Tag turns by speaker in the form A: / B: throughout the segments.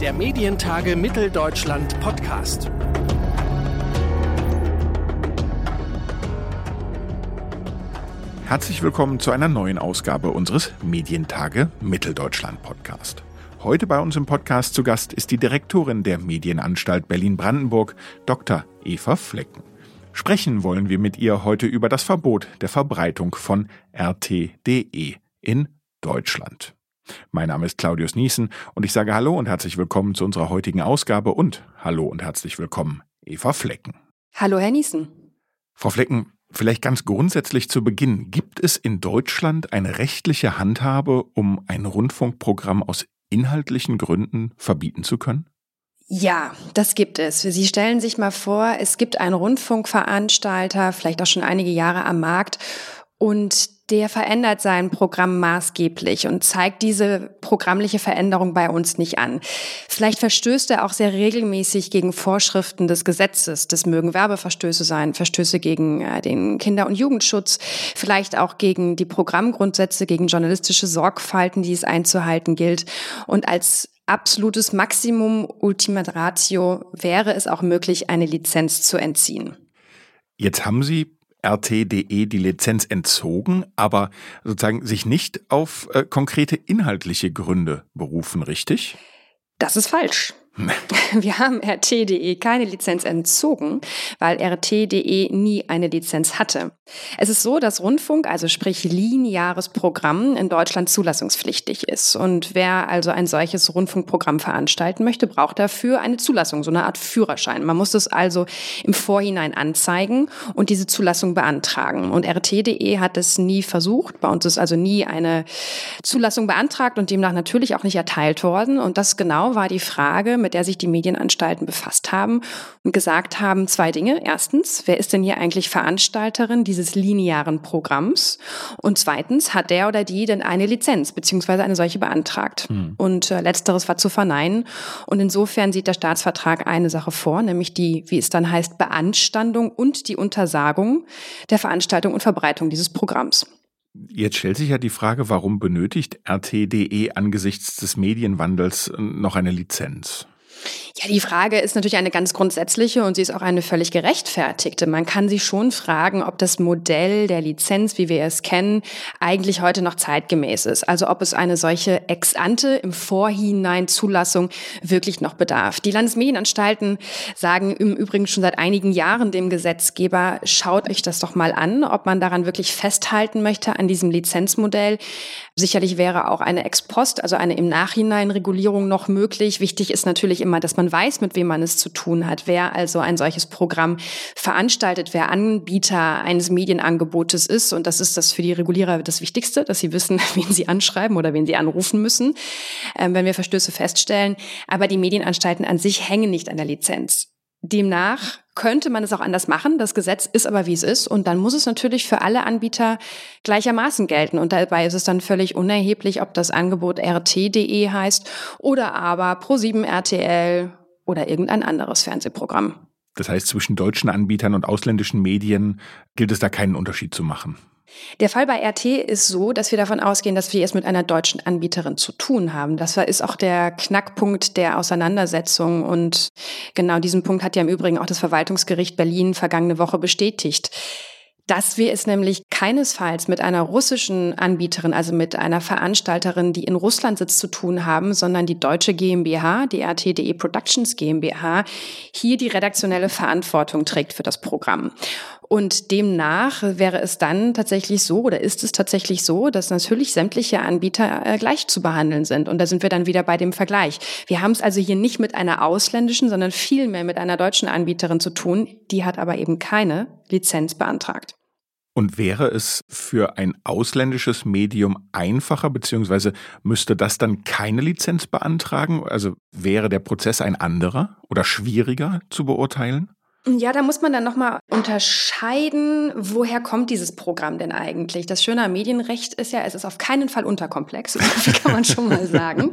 A: der Medientage Mitteldeutschland Podcast.
B: Herzlich willkommen zu einer neuen Ausgabe unseres Medientage Mitteldeutschland Podcast. Heute bei uns im Podcast zu Gast ist die Direktorin der Medienanstalt Berlin-Brandenburg, Dr. Eva Flecken. Sprechen wollen wir mit ihr heute über das Verbot der Verbreitung von RT.de in Deutschland. Mein Name ist Claudius Niesen und ich sage Hallo und herzlich willkommen zu unserer heutigen Ausgabe und Hallo und herzlich willkommen, Eva Flecken.
C: Hallo, Herr Niesen.
B: Frau Flecken, vielleicht ganz grundsätzlich zu Beginn. Gibt es in Deutschland eine rechtliche Handhabe, um ein Rundfunkprogramm aus inhaltlichen Gründen verbieten zu können?
C: Ja, das gibt es. Sie stellen sich mal vor, es gibt einen Rundfunkveranstalter, vielleicht auch schon einige Jahre am Markt, und der verändert sein Programm maßgeblich und zeigt diese programmliche Veränderung bei uns nicht an. Vielleicht verstößt er auch sehr regelmäßig gegen Vorschriften des Gesetzes. Das mögen Werbeverstöße sein, Verstöße gegen äh, den Kinder- und Jugendschutz, vielleicht auch gegen die Programmgrundsätze, gegen journalistische Sorgfalten, die es einzuhalten gilt. Und als absolutes Maximum Ultima Ratio wäre es auch möglich, eine Lizenz zu entziehen.
B: Jetzt haben Sie RT.de die Lizenz entzogen, aber sozusagen sich nicht auf äh, konkrete inhaltliche Gründe berufen, richtig?
C: Das ist falsch. Wir haben RT.de keine Lizenz entzogen, weil RT.de nie eine Lizenz hatte. Es ist so, dass Rundfunk, also sprich lineares Programm, in Deutschland zulassungspflichtig ist. Und wer also ein solches Rundfunkprogramm veranstalten möchte, braucht dafür eine Zulassung, so eine Art Führerschein. Man muss es also im Vorhinein anzeigen und diese Zulassung beantragen. Und RT.de hat es nie versucht. Bei uns ist also nie eine Zulassung beantragt und demnach natürlich auch nicht erteilt worden. Und das genau war die Frage, mit der sich die Medienanstalten befasst haben und gesagt haben, zwei Dinge. Erstens, wer ist denn hier eigentlich Veranstalterin dieses linearen Programms? Und zweitens, hat der oder die denn eine Lizenz beziehungsweise eine solche beantragt? Hm. Und äh, letzteres war zu verneinen. Und insofern sieht der Staatsvertrag eine Sache vor, nämlich die, wie es dann heißt, Beanstandung und die Untersagung der Veranstaltung und Verbreitung dieses Programms.
B: Jetzt stellt sich ja die Frage, warum benötigt RT.de angesichts des Medienwandels noch eine Lizenz?
C: Ja, die Frage ist natürlich eine ganz grundsätzliche und sie ist auch eine völlig gerechtfertigte. Man kann sich schon fragen, ob das Modell der Lizenz, wie wir es kennen, eigentlich heute noch zeitgemäß ist. Also ob es eine solche ex ante im Vorhinein Zulassung wirklich noch bedarf. Die Landesmedienanstalten sagen im Übrigen schon seit einigen Jahren dem Gesetzgeber, schaut euch das doch mal an, ob man daran wirklich festhalten möchte an diesem Lizenzmodell. Sicherlich wäre auch eine Ex-Post, also eine im Nachhinein Regulierung noch möglich. Wichtig ist natürlich immer, dass man weiß, mit wem man es zu tun hat, wer also ein solches Programm veranstaltet, wer Anbieter eines Medienangebotes ist. Und das ist das für die Regulierer das Wichtigste, dass sie wissen, wen sie anschreiben oder wen sie anrufen müssen, äh, wenn wir Verstöße feststellen. Aber die Medienanstalten an sich hängen nicht an der Lizenz. Demnach könnte man es auch anders machen. Das Gesetz ist aber, wie es ist. Und dann muss es natürlich für alle Anbieter gleichermaßen gelten. Und dabei ist es dann völlig unerheblich, ob das Angebot rt.de heißt oder aber Pro7 RTL oder irgendein anderes Fernsehprogramm.
B: Das heißt, zwischen deutschen Anbietern und ausländischen Medien gilt es da keinen Unterschied zu machen.
C: Der Fall bei RT ist so, dass wir davon ausgehen, dass wir es mit einer deutschen Anbieterin zu tun haben. Das ist auch der Knackpunkt der Auseinandersetzung. Und genau diesen Punkt hat ja im Übrigen auch das Verwaltungsgericht Berlin vergangene Woche bestätigt dass wir es nämlich keinesfalls mit einer russischen Anbieterin, also mit einer Veranstalterin, die in Russland sitzt, zu tun haben, sondern die deutsche GmbH, die RTDE Productions GmbH, hier die redaktionelle Verantwortung trägt für das Programm. Und demnach wäre es dann tatsächlich so oder ist es tatsächlich so, dass natürlich sämtliche Anbieter äh, gleich zu behandeln sind. Und da sind wir dann wieder bei dem Vergleich. Wir haben es also hier nicht mit einer ausländischen, sondern vielmehr mit einer deutschen Anbieterin zu tun. Die hat aber eben keine Lizenz beantragt.
B: Und wäre es für ein ausländisches Medium einfacher, beziehungsweise müsste das dann keine Lizenz beantragen? Also wäre der Prozess ein anderer oder schwieriger zu beurteilen?
C: Ja, da muss man dann nochmal unterscheiden, woher kommt dieses Programm denn eigentlich? Das Schöne am Medienrecht ist ja, es ist auf keinen Fall unterkomplex, wie kann man schon mal sagen.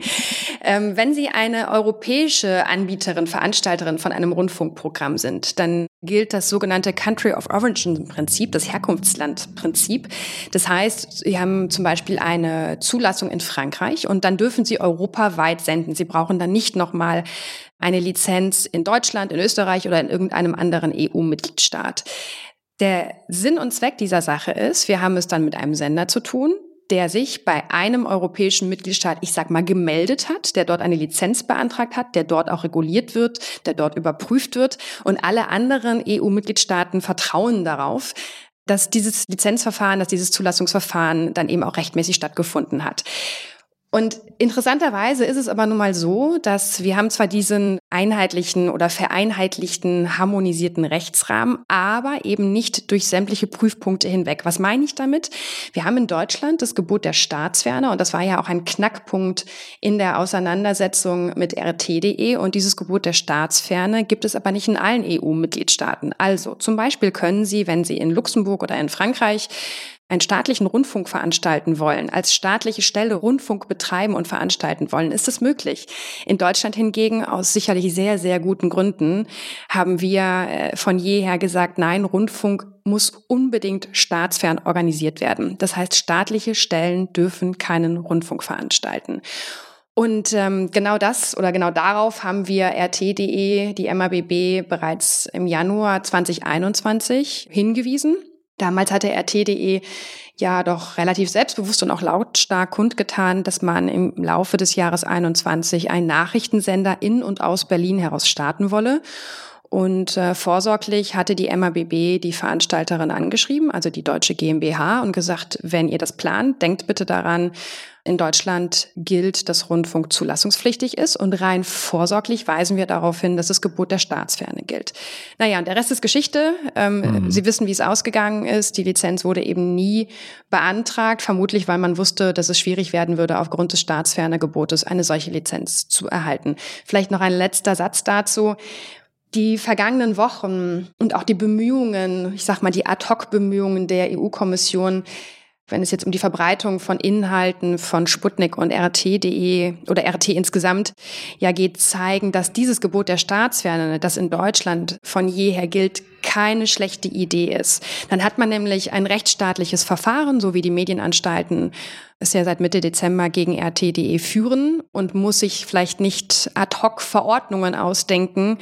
C: Ähm, wenn Sie eine europäische Anbieterin, Veranstalterin von einem Rundfunkprogramm sind, dann gilt das sogenannte Country of Origin Prinzip, das Herkunftslandprinzip. Das heißt, Sie haben zum Beispiel eine Zulassung in Frankreich und dann dürfen Sie europaweit senden. Sie brauchen dann nicht nochmal eine Lizenz in Deutschland, in Österreich oder in irgendeinem anderen EU-Mitgliedstaat. Der Sinn und Zweck dieser Sache ist, wir haben es dann mit einem Sender zu tun, der sich bei einem europäischen Mitgliedstaat, ich sag mal, gemeldet hat, der dort eine Lizenz beantragt hat, der dort auch reguliert wird, der dort überprüft wird und alle anderen EU-Mitgliedstaaten vertrauen darauf, dass dieses Lizenzverfahren, dass dieses Zulassungsverfahren dann eben auch rechtmäßig stattgefunden hat. Und interessanterweise ist es aber nun mal so, dass wir haben zwar diesen einheitlichen oder vereinheitlichten, harmonisierten Rechtsrahmen, aber eben nicht durch sämtliche Prüfpunkte hinweg. Was meine ich damit? Wir haben in Deutschland das Gebot der Staatsferne und das war ja auch ein Knackpunkt in der Auseinandersetzung mit RT.de und dieses Gebot der Staatsferne gibt es aber nicht in allen EU-Mitgliedstaaten. Also zum Beispiel können Sie, wenn Sie in Luxemburg oder in Frankreich einen staatlichen Rundfunk veranstalten wollen, als staatliche Stelle Rundfunk betreiben und veranstalten wollen, ist es möglich. In Deutschland hingegen, aus sicherlich sehr, sehr guten Gründen, haben wir äh, von jeher gesagt, nein, Rundfunk muss unbedingt staatsfern organisiert werden. Das heißt, staatliche Stellen dürfen keinen Rundfunk veranstalten. Und ähm, genau das oder genau darauf haben wir RT.de, die MABB, bereits im Januar 2021 hingewiesen. Damals hatte RT.de ja doch relativ selbstbewusst und auch lautstark kundgetan, dass man im Laufe des Jahres 21 einen Nachrichtensender in und aus Berlin heraus starten wolle. Und äh, vorsorglich hatte die MABB die Veranstalterin angeschrieben, also die deutsche GmbH, und gesagt, wenn ihr das plant, denkt bitte daran, in Deutschland gilt, dass Rundfunk zulassungspflichtig ist und rein vorsorglich weisen wir darauf hin, dass das Gebot der Staatsferne gilt. Naja, und der Rest ist Geschichte. Ähm, mhm. Sie wissen, wie es ausgegangen ist. Die Lizenz wurde eben nie beantragt, vermutlich weil man wusste, dass es schwierig werden würde, aufgrund des Staatsferne-Gebotes eine solche Lizenz zu erhalten. Vielleicht noch ein letzter Satz dazu. Die vergangenen Wochen und auch die Bemühungen, ich sag mal die Ad-hoc-Bemühungen der EU-Kommission, wenn es jetzt um die Verbreitung von Inhalten von Sputnik und RT.de oder RT insgesamt ja geht, zeigen, dass dieses Gebot der Staatsferne, das in Deutschland von jeher gilt, keine schlechte Idee ist. Dann hat man nämlich ein rechtsstaatliches Verfahren, so wie die Medienanstalten es ja seit Mitte Dezember gegen RT.de führen und muss sich vielleicht nicht ad hoc Verordnungen ausdenken,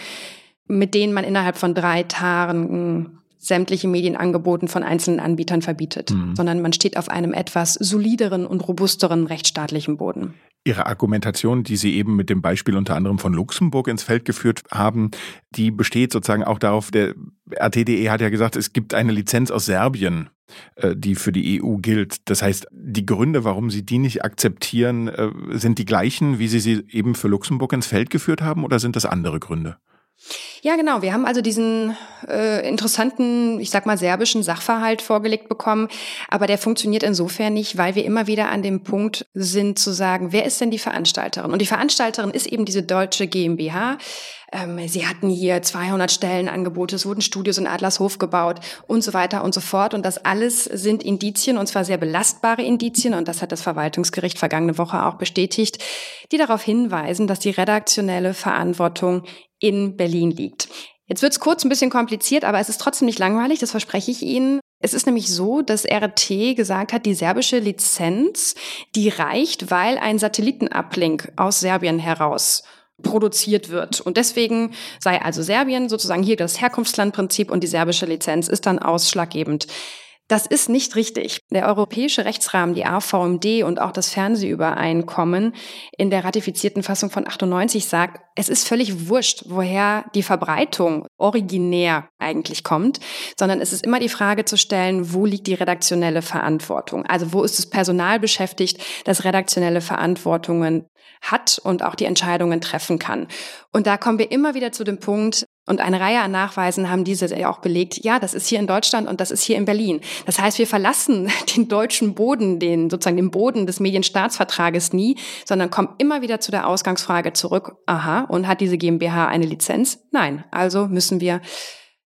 C: mit denen man innerhalb von drei Tagen sämtliche Medienangeboten von einzelnen Anbietern verbietet, mhm. sondern man steht auf einem etwas solideren und robusteren rechtsstaatlichen Boden.
B: Ihre Argumentation, die Sie eben mit dem Beispiel unter anderem von Luxemburg ins Feld geführt haben, die besteht sozusagen auch darauf, der RTDE hat ja gesagt, es gibt eine Lizenz aus Serbien, äh, die für die EU gilt. Das heißt, die Gründe, warum Sie die nicht akzeptieren, äh, sind die gleichen, wie Sie sie eben für Luxemburg ins Feld geführt haben, oder sind das andere Gründe?
C: Ja, genau. Wir haben also diesen äh, interessanten, ich sag mal, serbischen Sachverhalt vorgelegt bekommen. Aber der funktioniert insofern nicht, weil wir immer wieder an dem Punkt sind zu sagen, wer ist denn die Veranstalterin? Und die Veranstalterin ist eben diese deutsche GmbH. Ähm, sie hatten hier 200 Stellenangebote, es wurden Studios in Adlershof gebaut und so weiter und so fort. Und das alles sind Indizien, und zwar sehr belastbare Indizien, und das hat das Verwaltungsgericht vergangene Woche auch bestätigt, die darauf hinweisen, dass die redaktionelle Verantwortung in Berlin liegt. Jetzt wird es kurz ein bisschen kompliziert, aber es ist trotzdem nicht langweilig, das verspreche ich Ihnen. Es ist nämlich so, dass RT gesagt hat, die serbische Lizenz, die reicht, weil ein Satellitenablink aus Serbien heraus produziert wird. Und deswegen sei also Serbien sozusagen hier das Herkunftslandprinzip und die serbische Lizenz ist dann ausschlaggebend. Das ist nicht richtig. Der europäische Rechtsrahmen, die AVMD und auch das Fernsehübereinkommen in der ratifizierten Fassung von 98 sagt, es ist völlig wurscht, woher die Verbreitung originär eigentlich kommt, sondern es ist immer die Frage zu stellen, wo liegt die redaktionelle Verantwortung? Also wo ist das Personal beschäftigt, das redaktionelle Verantwortungen hat und auch die Entscheidungen treffen kann. Und da kommen wir immer wieder zu dem Punkt, und eine Reihe an Nachweisen haben diese ja auch belegt, ja, das ist hier in Deutschland und das ist hier in Berlin. Das heißt, wir verlassen den deutschen Boden, den sozusagen den Boden des Medienstaatsvertrages nie, sondern kommen immer wieder zu der Ausgangsfrage zurück, aha, und hat diese GmbH eine Lizenz? Nein, also müssen wir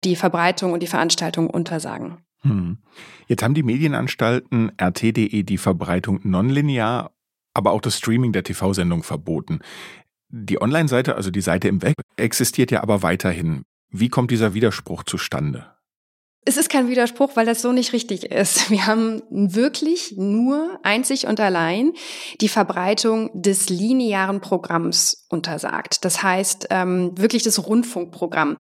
C: die Verbreitung und die Veranstaltung untersagen.
B: Hm. Jetzt haben die Medienanstalten RT.de die Verbreitung nonlinear, aber auch das Streaming der TV-Sendung verboten. Die Online-Seite, also die Seite im Web, existiert ja aber weiterhin. Wie kommt dieser Widerspruch zustande?
C: Es ist kein Widerspruch, weil das so nicht richtig ist. Wir haben wirklich nur einzig und allein die Verbreitung des linearen Programms untersagt. Das heißt ähm, wirklich das Rundfunkprogramm.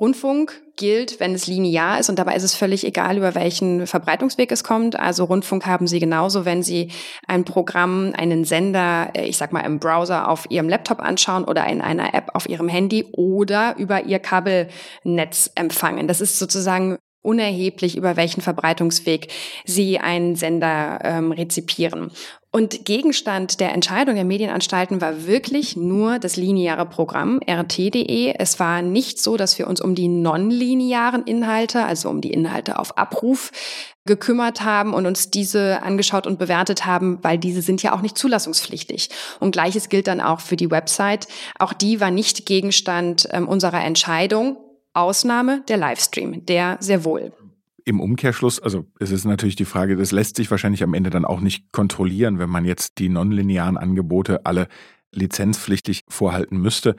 C: Rundfunk gilt, wenn es linear ist und dabei ist es völlig egal, über welchen Verbreitungsweg es kommt. Also Rundfunk haben Sie genauso, wenn Sie ein Programm, einen Sender, äh, ich sag mal im Browser auf Ihrem Laptop anschauen oder in einer App auf Ihrem Handy oder über Ihr Kabelnetz empfangen. Das ist sozusagen unerheblich, über welchen Verbreitungsweg sie einen Sender ähm, rezipieren. Und Gegenstand der Entscheidung der Medienanstalten war wirklich nur das lineare Programm RT.de. Es war nicht so, dass wir uns um die nonlinearen Inhalte, also um die Inhalte auf Abruf, gekümmert haben und uns diese angeschaut und bewertet haben, weil diese sind ja auch nicht zulassungspflichtig. Und gleiches gilt dann auch für die Website. Auch die war nicht Gegenstand ähm, unserer Entscheidung. Ausnahme der Livestream, der sehr wohl.
B: Im Umkehrschluss, also es ist natürlich die Frage, das lässt sich wahrscheinlich am Ende dann auch nicht kontrollieren, wenn man jetzt die nonlinearen Angebote alle lizenzpflichtig vorhalten müsste.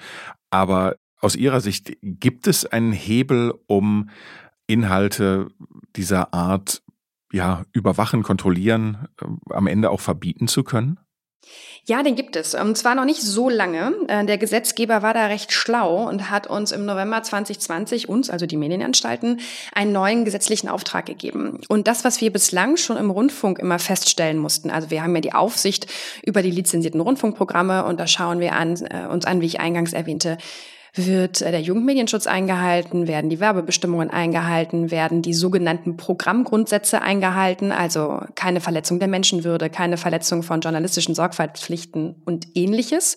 B: Aber aus Ihrer Sicht gibt es einen Hebel, um Inhalte dieser Art ja überwachen, kontrollieren, äh, am Ende auch verbieten zu können?
C: Ja, den gibt es. Und zwar noch nicht so lange. Äh, der Gesetzgeber war da recht schlau und hat uns im November 2020, uns, also die Medienanstalten, einen neuen gesetzlichen Auftrag gegeben. Und das, was wir bislang schon im Rundfunk immer feststellen mussten, also wir haben ja die Aufsicht über die lizenzierten Rundfunkprogramme und da schauen wir an, äh, uns an, wie ich eingangs erwähnte, wird äh, der Jugendmedienschutz eingehalten? Werden die Werbebestimmungen eingehalten? Werden die sogenannten Programmgrundsätze eingehalten? Also keine Verletzung der Menschenwürde, keine Verletzung von journalistischen Sorgfaltspflichten und ähnliches.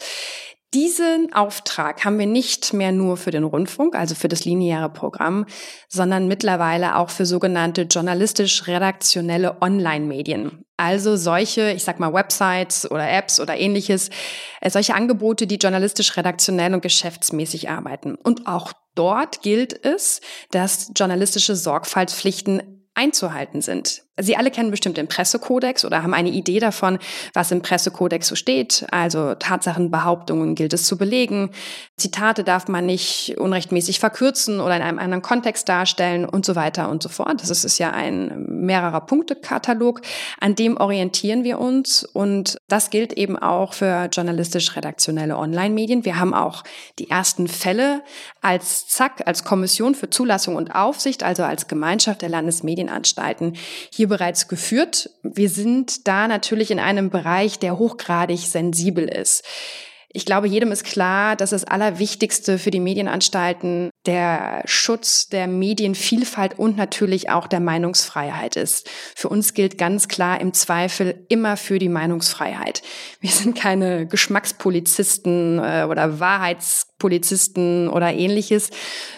C: Diesen Auftrag haben wir nicht mehr nur für den Rundfunk, also für das lineare Programm, sondern mittlerweile auch für sogenannte journalistisch-redaktionelle Online-Medien. Also solche, ich sag mal, Websites oder Apps oder ähnliches, äh, solche Angebote, die journalistisch-redaktionell und geschäftsmäßig arbeiten. Und auch dort gilt es, dass journalistische Sorgfaltspflichten einzuhalten sind. Sie alle kennen bestimmt den Pressekodex oder haben eine Idee davon, was im Pressekodex so steht. Also Tatsachenbehauptungen gilt es zu belegen. Zitate darf man nicht unrechtmäßig verkürzen oder in einem anderen Kontext darstellen und so weiter und so fort. Das ist ja ein mehrerer Punktekatalog. An dem orientieren wir uns und das gilt eben auch für journalistisch-redaktionelle Online-Medien. Wir haben auch die ersten Fälle als ZAK, als Kommission für Zulassung und Aufsicht, also als Gemeinschaft der Landesmedienanstalten hier hier bereits geführt. Wir sind da natürlich in einem Bereich, der hochgradig sensibel ist. Ich glaube, jedem ist klar, dass das Allerwichtigste für die Medienanstalten der Schutz der Medienvielfalt und natürlich auch der Meinungsfreiheit ist. Für uns gilt ganz klar im Zweifel immer für die Meinungsfreiheit. Wir sind keine Geschmackspolizisten äh, oder Wahrheitspolizisten oder ähnliches,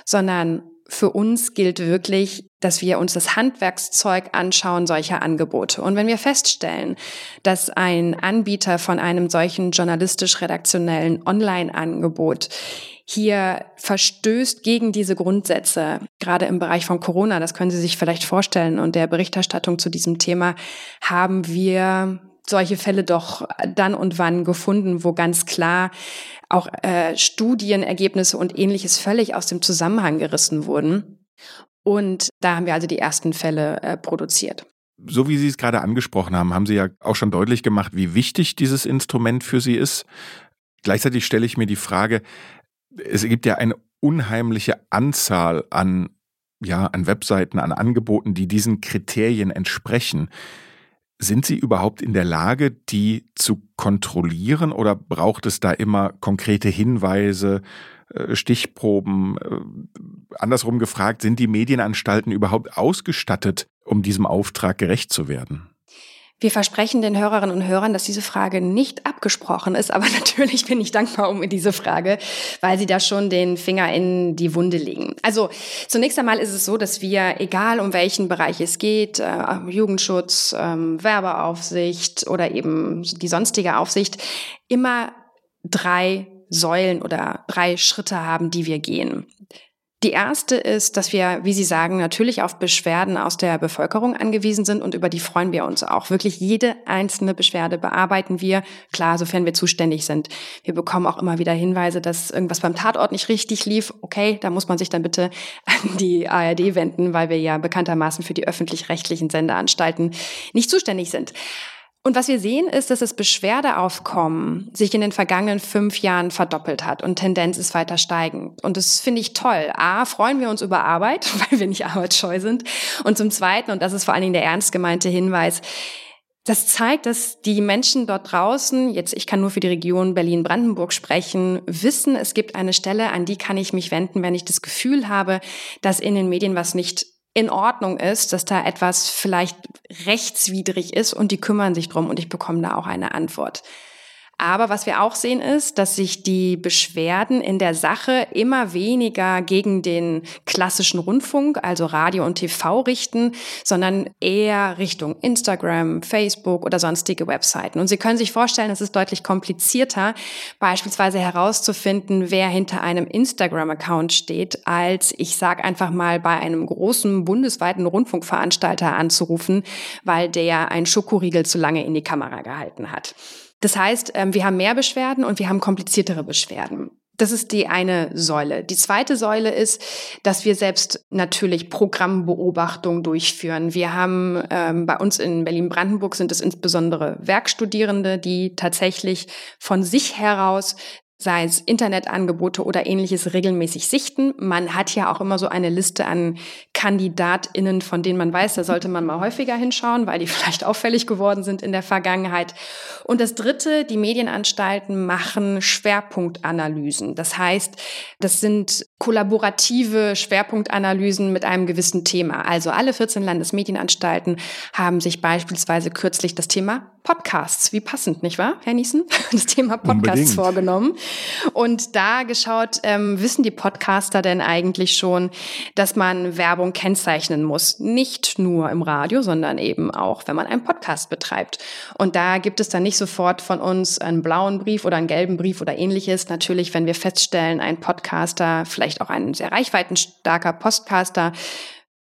C: sondern für uns gilt wirklich, dass wir uns das Handwerkszeug anschauen solcher Angebote. Und wenn wir feststellen, dass ein Anbieter von einem solchen journalistisch-redaktionellen Online-Angebot hier verstößt gegen diese Grundsätze, gerade im Bereich von Corona, das können Sie sich vielleicht vorstellen, und der Berichterstattung zu diesem Thema haben wir solche Fälle doch dann und wann gefunden, wo ganz klar auch äh, Studienergebnisse und ähnliches völlig aus dem Zusammenhang gerissen wurden. Und da haben wir also die ersten Fälle äh, produziert.
B: So wie Sie es gerade angesprochen haben, haben Sie ja auch schon deutlich gemacht, wie wichtig dieses Instrument für Sie ist. Gleichzeitig stelle ich mir die Frage, es gibt ja eine unheimliche Anzahl an, ja, an Webseiten, an Angeboten, die diesen Kriterien entsprechen. Sind Sie überhaupt in der Lage, die zu kontrollieren oder braucht es da immer konkrete Hinweise, äh, Stichproben? Äh, andersrum gefragt, sind die Medienanstalten überhaupt ausgestattet, um diesem Auftrag gerecht zu werden?
C: Wir versprechen den Hörerinnen und Hörern, dass diese Frage nicht abgesprochen ist, aber natürlich bin ich dankbar um diese Frage, weil Sie da schon den Finger in die Wunde legen. Also zunächst einmal ist es so, dass wir, egal um welchen Bereich es geht, äh, Jugendschutz, äh, Werbeaufsicht oder eben die sonstige Aufsicht, immer drei Säulen oder drei Schritte haben, die wir gehen. Die erste ist, dass wir, wie Sie sagen, natürlich auf Beschwerden aus der Bevölkerung angewiesen sind und über die freuen wir uns auch. Wirklich jede einzelne Beschwerde bearbeiten wir, klar, sofern wir zuständig sind. Wir bekommen auch immer wieder Hinweise, dass irgendwas beim Tatort nicht richtig lief. Okay, da muss man sich dann bitte an die ARD wenden, weil wir ja bekanntermaßen für die öffentlich-rechtlichen Sendeanstalten nicht zuständig sind. Und was wir sehen, ist, dass das Beschwerdeaufkommen sich in den vergangenen fünf Jahren verdoppelt hat und Tendenz ist weiter steigend. Und das finde ich toll. A, freuen wir uns über Arbeit, weil wir nicht arbeitsscheu sind. Und zum Zweiten, und das ist vor allen Dingen der ernst gemeinte Hinweis, das zeigt, dass die Menschen dort draußen, jetzt ich kann nur für die Region Berlin-Brandenburg sprechen, wissen, es gibt eine Stelle, an die kann ich mich wenden, wenn ich das Gefühl habe, dass in den Medien was nicht in Ordnung ist, dass da etwas vielleicht rechtswidrig ist und die kümmern sich drum und ich bekomme da auch eine Antwort. Aber was wir auch sehen ist, dass sich die Beschwerden in der Sache immer weniger gegen den klassischen Rundfunk, also Radio und TV richten, sondern eher Richtung Instagram, Facebook oder sonstige Webseiten. Und Sie können sich vorstellen, es ist deutlich komplizierter, beispielsweise herauszufinden, wer hinter einem Instagram-Account steht, als ich sage einfach mal bei einem großen bundesweiten Rundfunkveranstalter anzurufen, weil der ein Schokoriegel zu lange in die Kamera gehalten hat. Das heißt, ähm, wir haben mehr Beschwerden und wir haben kompliziertere Beschwerden. Das ist die eine Säule. Die zweite Säule ist, dass wir selbst natürlich Programmbeobachtung durchführen. Wir haben ähm, bei uns in Berlin-Brandenburg sind es insbesondere Werkstudierende, die tatsächlich von sich heraus sei es Internetangebote oder ähnliches, regelmäßig sichten. Man hat ja auch immer so eine Liste an KandidatInnen, von denen man weiß, da sollte man mal häufiger hinschauen, weil die vielleicht auffällig geworden sind in der Vergangenheit. Und das Dritte, die Medienanstalten machen Schwerpunktanalysen. Das heißt, das sind kollaborative Schwerpunktanalysen mit einem gewissen Thema. Also alle 14 Landesmedienanstalten haben sich beispielsweise kürzlich das Thema Podcasts, wie passend, nicht wahr, Herr Niesen? Das Thema Podcasts Unbedingt. vorgenommen. Und da geschaut, ähm, wissen die Podcaster denn eigentlich schon, dass man Werbung kennzeichnen muss? Nicht nur im Radio, sondern eben auch, wenn man einen Podcast betreibt. Und da gibt es dann nicht sofort von uns einen blauen Brief oder einen gelben Brief oder ähnliches. Natürlich, wenn wir feststellen, ein Podcaster, vielleicht auch ein sehr reichweitenstarker Podcaster,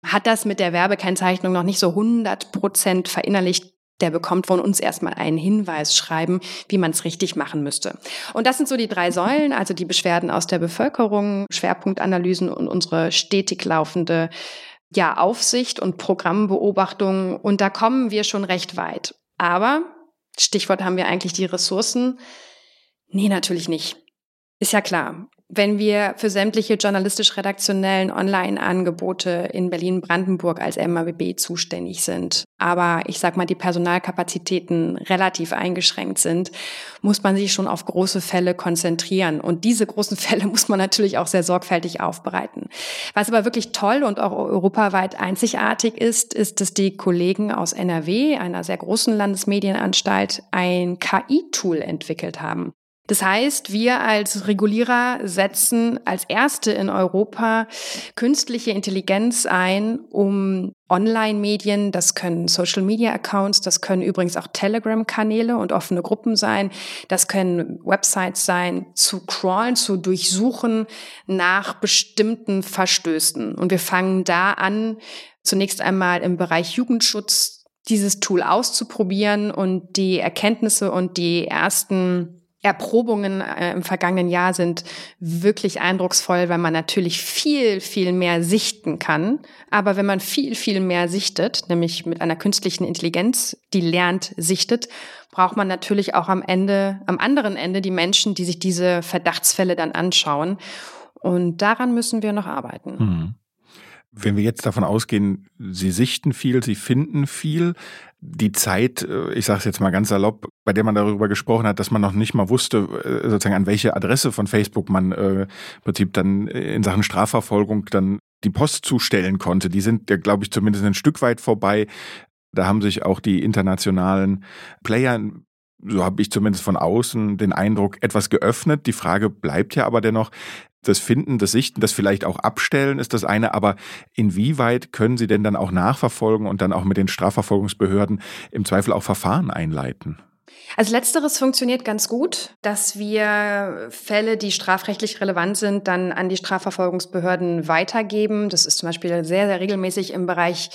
C: hat das mit der Werbekennzeichnung noch nicht so 100 Prozent verinnerlicht, der bekommt von uns erstmal einen Hinweis schreiben, wie man es richtig machen müsste. Und das sind so die drei Säulen, also die Beschwerden aus der Bevölkerung, Schwerpunktanalysen und unsere stetig laufende ja, Aufsicht und Programmbeobachtung. Und da kommen wir schon recht weit. Aber, Stichwort haben wir eigentlich die Ressourcen. Nee, natürlich nicht. Ist ja klar wenn wir für sämtliche journalistisch-redaktionellen Online-Angebote in Berlin-Brandenburg als MABB zuständig sind, aber ich sag mal, die Personalkapazitäten relativ eingeschränkt sind, muss man sich schon auf große Fälle konzentrieren. Und diese großen Fälle muss man natürlich auch sehr sorgfältig aufbereiten. Was aber wirklich toll und auch europaweit einzigartig ist, ist, dass die Kollegen aus NRW, einer sehr großen Landesmedienanstalt, ein KI-Tool entwickelt haben. Das heißt, wir als Regulierer setzen als Erste in Europa künstliche Intelligenz ein, um Online-Medien, das können Social-Media-Accounts, das können übrigens auch Telegram-Kanäle und offene Gruppen sein, das können Websites sein, zu crawlen, zu durchsuchen nach bestimmten Verstößen. Und wir fangen da an, zunächst einmal im Bereich Jugendschutz dieses Tool auszuprobieren und die Erkenntnisse und die ersten Erprobungen äh, im vergangenen Jahr sind wirklich eindrucksvoll, weil man natürlich viel, viel mehr sichten kann. Aber wenn man viel, viel mehr sichtet, nämlich mit einer künstlichen Intelligenz, die lernt, sichtet, braucht man natürlich auch am Ende, am anderen Ende die Menschen, die sich diese Verdachtsfälle dann anschauen. Und daran müssen wir noch arbeiten.
B: Hm. Wenn wir jetzt davon ausgehen, Sie sichten viel, Sie finden viel, die Zeit, äh, ich sage es jetzt mal ganz salopp, bei der man darüber gesprochen hat, dass man noch nicht mal wusste, äh, sozusagen an welche Adresse von Facebook man äh, im Prinzip dann in Sachen Strafverfolgung dann die Post zustellen konnte. Die sind ja, glaube ich, zumindest ein Stück weit vorbei. Da haben sich auch die internationalen Player so habe ich zumindest von außen den Eindruck, etwas geöffnet. Die Frage bleibt ja aber dennoch, das Finden, das Sichten, das vielleicht auch Abstellen ist das eine, aber inwieweit können Sie denn dann auch nachverfolgen und dann auch mit den Strafverfolgungsbehörden im Zweifel auch Verfahren einleiten?
C: Also letzteres funktioniert ganz gut, dass wir Fälle, die strafrechtlich relevant sind, dann an die Strafverfolgungsbehörden weitergeben. Das ist zum Beispiel sehr, sehr regelmäßig im Bereich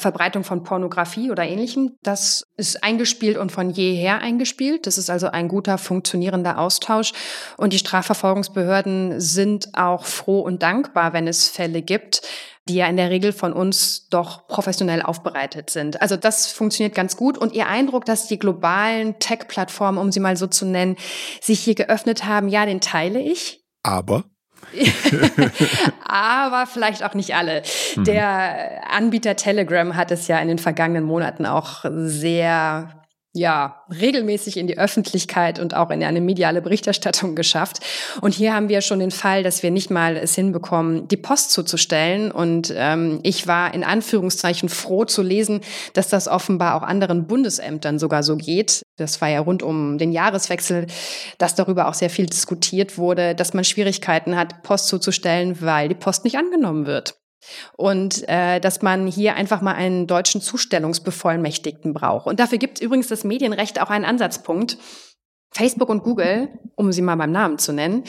C: Verbreitung von Pornografie oder ähnlichem. Das ist eingespielt und von jeher eingespielt. Das ist also ein guter, funktionierender Austausch. Und die Strafverfolgungsbehörden sind auch froh und dankbar, wenn es Fälle gibt, die ja in der Regel von uns doch professionell aufbereitet sind. Also das funktioniert ganz gut. Und Ihr Eindruck, dass die globalen Tech-Plattformen, um sie mal so zu nennen, sich hier geöffnet haben, ja, den teile ich.
B: Aber?
C: Aber vielleicht auch nicht alle. Mhm. Der Anbieter Telegram hat es ja in den vergangenen Monaten auch sehr ja, regelmäßig in die Öffentlichkeit und auch in eine mediale Berichterstattung geschafft. Und hier haben wir schon den Fall, dass wir nicht mal es hinbekommen, die Post zuzustellen. Und ähm, ich war in Anführungszeichen froh zu lesen, dass das offenbar auch anderen Bundesämtern sogar so geht. Das war ja rund um den Jahreswechsel, dass darüber auch sehr viel diskutiert wurde, dass man Schwierigkeiten hat, Post zuzustellen, weil die Post nicht angenommen wird. Und äh, dass man hier einfach mal einen deutschen Zustellungsbevollmächtigten braucht. Und dafür gibt übrigens das Medienrecht auch einen Ansatzpunkt. Facebook und Google, um sie mal beim Namen zu nennen,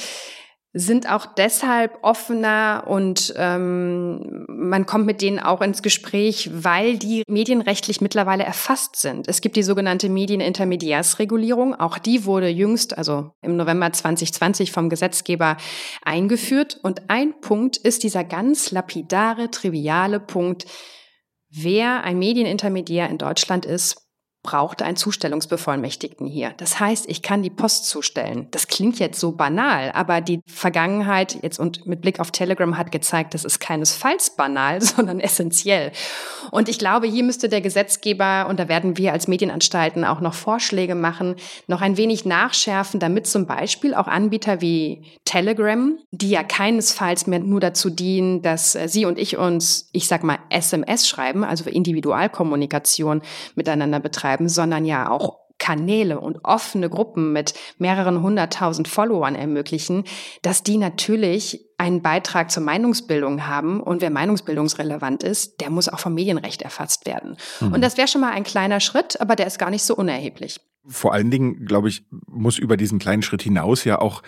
C: sind auch deshalb offener und ähm, man kommt mit denen auch ins Gespräch, weil die medienrechtlich mittlerweile erfasst sind. Es gibt die sogenannte Medienintermediärsregulierung. Auch die wurde jüngst, also im November 2020 vom Gesetzgeber eingeführt. Und ein Punkt ist dieser ganz lapidare, triviale Punkt, wer ein Medienintermediär in Deutschland ist, brauchte einen Zustellungsbevollmächtigten hier. Das heißt, ich kann die Post zustellen. Das klingt jetzt so banal, aber die Vergangenheit jetzt und mit Blick auf Telegram hat gezeigt, das ist keinesfalls banal, sondern essentiell. Und ich glaube, hier müsste der Gesetzgeber, und da werden wir als Medienanstalten auch noch Vorschläge machen, noch ein wenig nachschärfen, damit zum Beispiel auch Anbieter wie Telegram, die ja keinesfalls mehr nur dazu dienen, dass äh, Sie und ich uns, ich sag mal, SMS schreiben, also Individualkommunikation miteinander betreiben, betreiben, sondern ja auch Kanäle und offene Gruppen mit mehreren hunderttausend Followern ermöglichen, dass die natürlich einen Beitrag zur Meinungsbildung haben. Und wer meinungsbildungsrelevant ist, der muss auch vom Medienrecht erfasst werden. Mhm. Und das wäre schon mal ein kleiner Schritt, aber der ist gar nicht so unerheblich.
B: Vor allen Dingen, glaube ich, muss über diesen kleinen Schritt hinaus ja auch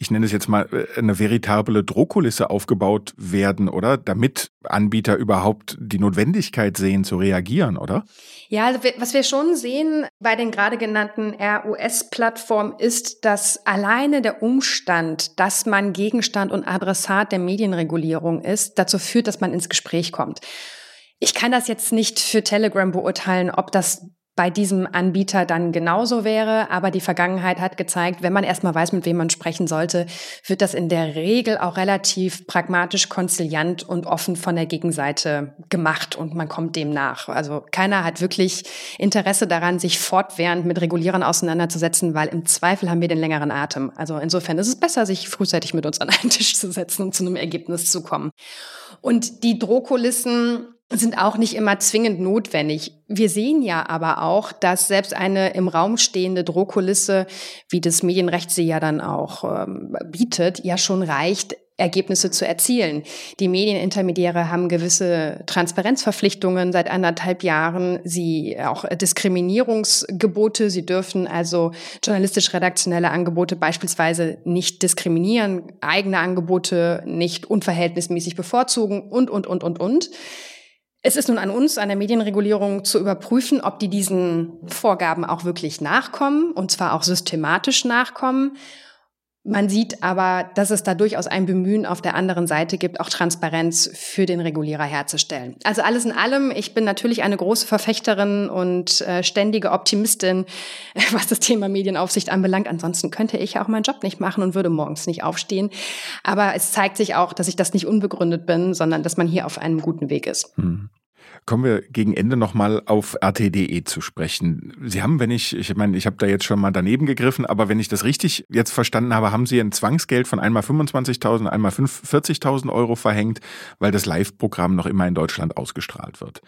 B: ich nenne es jetzt mal, äh, eine veritable Drohkulisse aufgebaut werden, oder? Damit Anbieter überhaupt die Notwendigkeit sehen, zu reagieren, oder?
C: Ja, also was wir schon sehen bei den gerade genannten RUS-Plattformen ist, dass alleine der Umstand, dass man Gegenstand und Adressat der Medienregulierung ist, dazu führt, dass man ins Gespräch kommt. Ich kann das jetzt nicht für Telegram beurteilen, ob das bei diesem Anbieter dann genauso wäre. Aber die Vergangenheit hat gezeigt, wenn man erstmal weiß, mit wem man sprechen sollte, wird das in der Regel auch relativ pragmatisch, konziliant und offen von der Gegenseite gemacht und man kommt dem nach. Also keiner hat wirklich Interesse daran, sich fortwährend mit Regulierern auseinanderzusetzen, weil im Zweifel haben wir den längeren Atem. Also insofern ist es besser, sich frühzeitig mit uns an einen Tisch zu setzen und zu einem Ergebnis zu kommen. Und die Drohkulissen sind auch nicht immer zwingend notwendig. Wir sehen ja aber auch, dass selbst eine im Raum stehende Drohkulisse, wie das Medienrecht sie ja dann auch ähm, bietet, ja schon reicht, Ergebnisse zu erzielen. Die Medienintermediäre haben gewisse Transparenzverpflichtungen seit anderthalb Jahren. Sie auch Diskriminierungsgebote. Sie dürfen also journalistisch-redaktionelle Angebote beispielsweise nicht diskriminieren, eigene Angebote nicht unverhältnismäßig bevorzugen und, und, und, und, und. Es ist nun an uns, an der Medienregulierung, zu überprüfen, ob die diesen Vorgaben auch wirklich nachkommen, und zwar auch systematisch nachkommen. Man sieht aber, dass es da durchaus ein Bemühen auf der anderen Seite gibt, auch Transparenz für den Regulierer herzustellen. Also alles in allem, ich bin natürlich eine große Verfechterin und äh, ständige Optimistin, was das Thema Medienaufsicht anbelangt. Ansonsten könnte ich auch meinen Job nicht machen und würde morgens nicht aufstehen. Aber es zeigt sich auch, dass ich das nicht unbegründet bin, sondern dass man hier auf einem guten Weg ist. Hm.
B: Kommen wir gegen Ende nochmal auf RTDE zu sprechen. Sie haben, wenn ich, ich meine, ich habe da jetzt schon mal daneben gegriffen, aber wenn ich das richtig jetzt verstanden habe, haben Sie ein Zwangsgeld von einmal 25.000, einmal 40.000 Euro verhängt, weil das Live-Programm noch immer in Deutschland ausgestrahlt wird.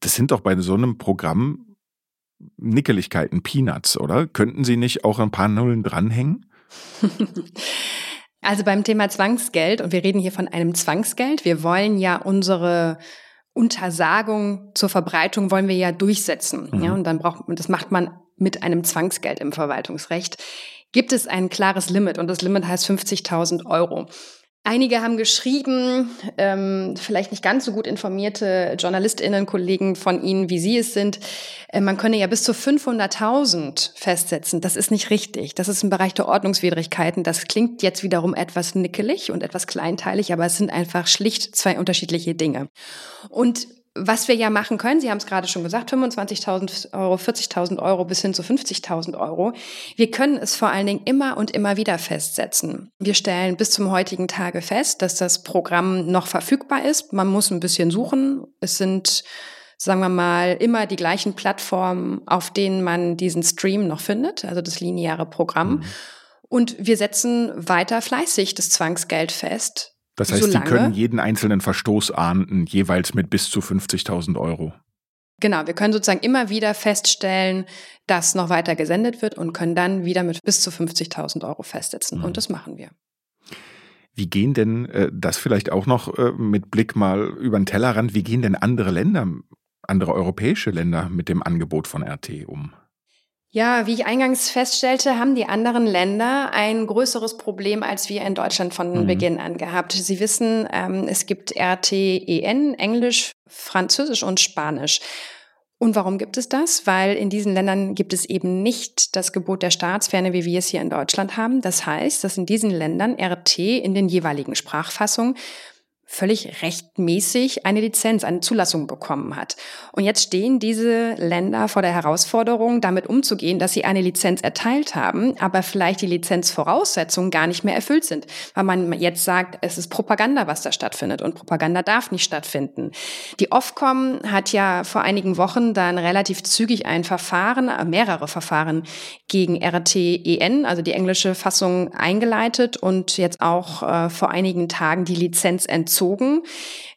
B: Das sind doch bei so einem Programm Nickeligkeiten, Peanuts, oder? Könnten Sie nicht auch ein paar Nullen dranhängen?
C: Also beim Thema Zwangsgeld, und wir reden hier von einem Zwangsgeld, wir wollen ja unsere Untersagung zur Verbreitung wollen wir ja durchsetzen. Mhm. Ja, und dann braucht man, das macht man mit einem Zwangsgeld im Verwaltungsrecht, gibt es ein klares Limit und das Limit heißt 50.000 Euro. Einige haben geschrieben, ähm, vielleicht nicht ganz so gut informierte JournalistInnen, Kollegen von Ihnen, wie Sie es sind, äh, man könne ja bis zu 500.000 festsetzen. Das ist nicht richtig. Das ist im Bereich der Ordnungswidrigkeiten. Das klingt jetzt wiederum etwas nickelig und etwas kleinteilig, aber es sind einfach schlicht zwei unterschiedliche Dinge. Und was wir ja machen können, Sie haben es gerade schon gesagt, 25.000 Euro, 40.000 Euro bis hin zu 50.000 Euro. Wir können es vor allen Dingen immer und immer wieder festsetzen. Wir stellen bis zum heutigen Tage fest, dass das Programm noch verfügbar ist. Man muss ein bisschen suchen. Es sind, sagen wir mal, immer die gleichen Plattformen, auf denen man diesen Stream noch findet, also das lineare Programm. Mhm. Und wir setzen weiter fleißig das Zwangsgeld fest
B: das heißt, Solange, Sie können jeden einzelnen Verstoß ahnden, jeweils mit bis zu 50.000 Euro.
C: Genau, wir können sozusagen immer wieder feststellen, dass noch weiter gesendet wird und können dann wieder mit bis zu 50.000 Euro festsetzen. Mhm. Und das machen wir.
B: Wie gehen denn, äh, das vielleicht auch noch äh, mit Blick mal über den Tellerrand, wie gehen denn andere Länder, andere europäische Länder mit dem Angebot von RT um?
C: Ja, wie ich eingangs feststellte, haben die anderen Länder ein größeres Problem als wir in Deutschland von mhm. Beginn an gehabt. Sie wissen, ähm, es gibt RTEN, Englisch, Französisch und Spanisch. Und warum gibt es das? Weil in diesen Ländern gibt es eben nicht das Gebot der Staatsferne, wie wir es hier in Deutschland haben. Das heißt, dass in diesen Ländern RT in den jeweiligen Sprachfassungen völlig rechtmäßig eine Lizenz, eine Zulassung bekommen hat. Und jetzt stehen diese Länder vor der Herausforderung, damit umzugehen, dass sie eine Lizenz erteilt haben, aber vielleicht die Lizenzvoraussetzungen gar nicht mehr erfüllt sind, weil man jetzt sagt, es ist Propaganda, was da stattfindet und Propaganda darf nicht stattfinden. Die Ofcom hat ja vor einigen Wochen dann relativ zügig ein Verfahren, äh, mehrere Verfahren gegen RTEN, also die englische Fassung, eingeleitet und jetzt auch äh, vor einigen Tagen die Lizenz entzogen gezogen.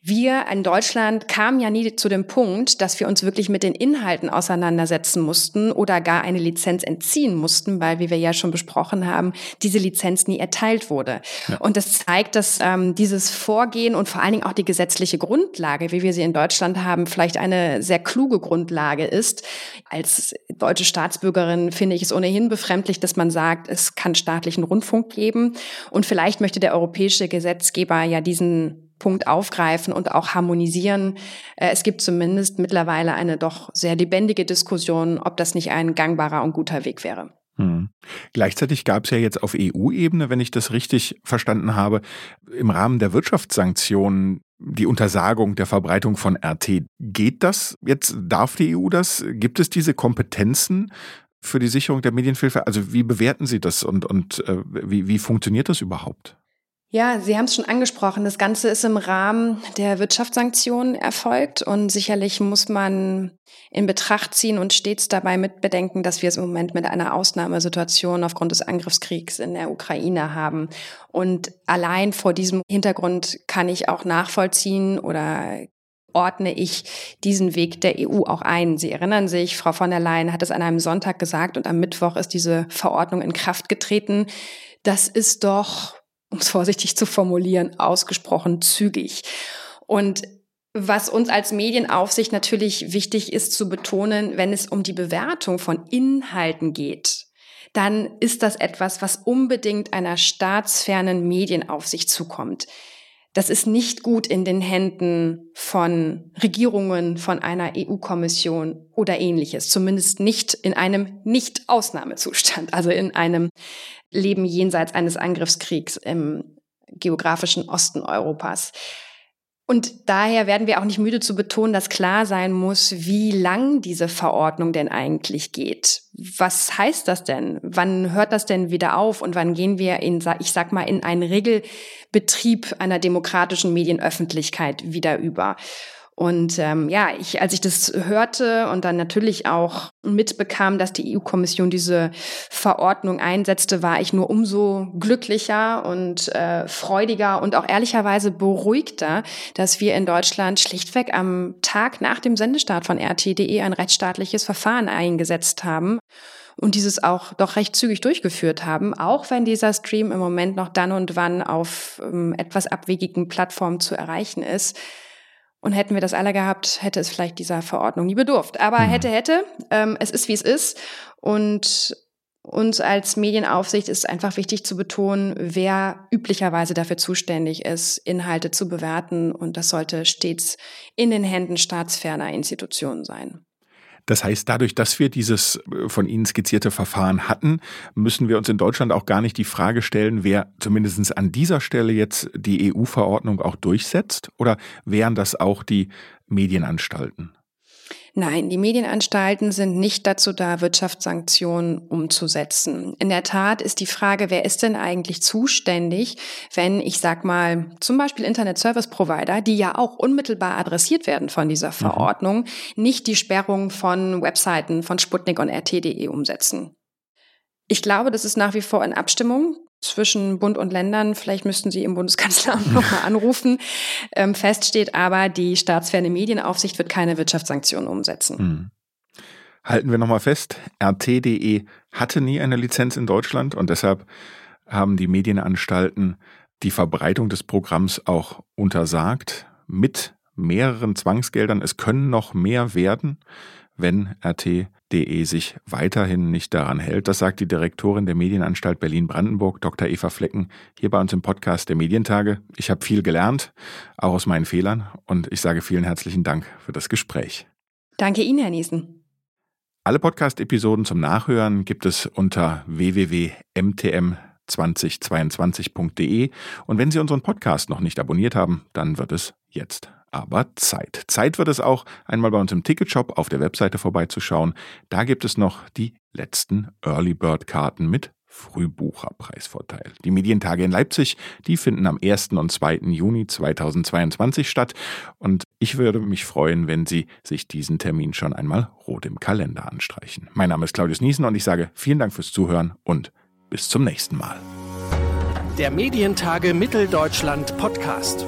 C: Wir in Deutschland kamen ja nie zu dem Punkt, dass wir uns wirklich mit den Inhalten auseinandersetzen mussten oder gar eine Lizenz entziehen mussten, weil, wie wir ja schon besprochen haben, diese Lizenz nie erteilt wurde. Ja. Und das zeigt, dass ähm, dieses Vorgehen und vor allen Dingen auch die gesetzliche Grundlage, wie wir sie in Deutschland haben, vielleicht eine sehr kluge Grundlage ist. Als deutsche Staatsbürgerin finde ich es ohnehin befremdlich, dass man sagt, es kann staatlichen Rundfunk geben. Und vielleicht möchte der europäische Gesetzgeber ja diesen Punkt aufgreifen und auch harmonisieren. Äh, es gibt zumindest mittlerweile eine doch sehr lebendige Diskussion, ob das nicht ein gangbarer und guter Weg wäre.
B: Hm. Gleichzeitig gab es ja jetzt auf EU-Ebene, wenn ich das richtig verstanden habe, im Rahmen der Wirtschaftssanktionen die Untersagung der Verbreitung von RT. Geht das jetzt? Darf die EU das? Gibt es diese Kompetenzen für die Sicherung der Medienvielfalt? Also wie bewerten Sie das und, und äh, wie, wie funktioniert das überhaupt?
C: Ja, Sie haben es schon angesprochen. Das Ganze ist im Rahmen der Wirtschaftssanktionen erfolgt und sicherlich muss man in Betracht ziehen und stets dabei mitbedenken, dass wir es im Moment mit einer Ausnahmesituation aufgrund des Angriffskriegs in der Ukraine haben. Und allein vor diesem Hintergrund kann ich auch nachvollziehen oder ordne ich diesen Weg der EU auch ein. Sie erinnern sich, Frau von der Leyen hat es an einem Sonntag gesagt und am Mittwoch ist diese Verordnung in Kraft getreten. Das ist doch um es vorsichtig zu formulieren, ausgesprochen zügig. Und was uns als Medienaufsicht natürlich wichtig ist zu betonen, wenn es um die Bewertung von Inhalten geht, dann ist das etwas, was unbedingt einer staatsfernen Medienaufsicht zukommt. Das ist nicht gut in den Händen von Regierungen, von einer EU-Kommission oder ähnliches. Zumindest nicht in einem Nicht-Ausnahmezustand, also in einem Leben jenseits eines Angriffskriegs im geografischen Osten Europas. Und daher werden wir auch nicht müde zu betonen, dass klar sein muss, wie lang diese Verordnung denn eigentlich geht. Was heißt das denn? Wann hört das denn wieder auf und wann gehen wir in, ich sag mal, in einen Regelbetrieb einer demokratischen Medienöffentlichkeit wieder über? Und ähm, ja, ich, als ich das hörte und dann natürlich auch mitbekam, dass die EU-Kommission diese Verordnung einsetzte, war ich nur umso glücklicher und äh, freudiger und auch ehrlicherweise beruhigter, dass wir in Deutschland schlichtweg am Tag nach dem Sendestart von RT.de ein rechtsstaatliches Verfahren eingesetzt haben und dieses auch doch recht zügig durchgeführt haben, auch wenn dieser Stream im Moment noch dann und wann auf ähm, etwas abwegigen Plattformen zu erreichen ist. Und hätten wir das alle gehabt, hätte es vielleicht dieser Verordnung nie bedurft. Aber mhm. hätte, hätte. Ähm, es ist, wie es ist. Und uns als Medienaufsicht ist einfach wichtig zu betonen, wer üblicherweise dafür zuständig ist, Inhalte zu bewerten. Und das sollte stets in den Händen staatsferner Institutionen sein.
B: Das heißt, dadurch, dass wir dieses äh, von Ihnen skizzierte Verfahren hatten, müssen wir uns in Deutschland auch gar nicht die Frage stellen, wer zumindest an dieser Stelle jetzt die EU-Verordnung auch durchsetzt? Oder wären das auch die Medienanstalten?
C: Nein, die Medienanstalten sind nicht dazu da, Wirtschaftssanktionen umzusetzen. In der Tat ist die Frage, wer ist denn eigentlich zuständig, wenn ich sag mal zum Beispiel Internet Service Provider, die ja auch unmittelbar adressiert werden von dieser mhm. Verordnung, nicht die Sperrung von Webseiten von Sputnik und RT.de umsetzen. Ich glaube, das ist nach wie vor in Abstimmung zwischen Bund und Ländern. Vielleicht müssten Sie im Bundeskanzleramt nochmal anrufen. Ähm, fest steht aber, die staatsferne Medienaufsicht wird keine Wirtschaftssanktionen umsetzen. Hm.
B: Halten wir nochmal fest, RT.de hatte nie eine Lizenz in Deutschland und deshalb haben die Medienanstalten die Verbreitung des Programms auch untersagt mit mehreren Zwangsgeldern. Es können noch mehr werden, wenn RT De sich weiterhin nicht daran hält. Das sagt die Direktorin der Medienanstalt Berlin-Brandenburg, Dr. Eva Flecken, hier bei uns im Podcast der Medientage. Ich habe viel gelernt, auch aus meinen Fehlern, und ich sage vielen herzlichen Dank für das Gespräch.
C: Danke Ihnen, Herr Niesen.
B: Alle Podcast-Episoden zum Nachhören gibt es unter www.mtm2022.de und wenn Sie unseren Podcast noch nicht abonniert haben, dann wird es jetzt aber Zeit. Zeit wird es auch, einmal bei uns im Ticketshop auf der Webseite vorbeizuschauen. Da gibt es noch die letzten Early Bird Karten mit Frühbucherpreisvorteil. Die Medientage in Leipzig, die finden am 1. und 2. Juni 2022 statt und ich würde mich freuen, wenn Sie sich diesen Termin schon einmal rot im Kalender anstreichen. Mein Name ist Claudius Niesen und ich sage vielen Dank fürs Zuhören und bis zum nächsten Mal.
A: Der Medientage Mitteldeutschland Podcast.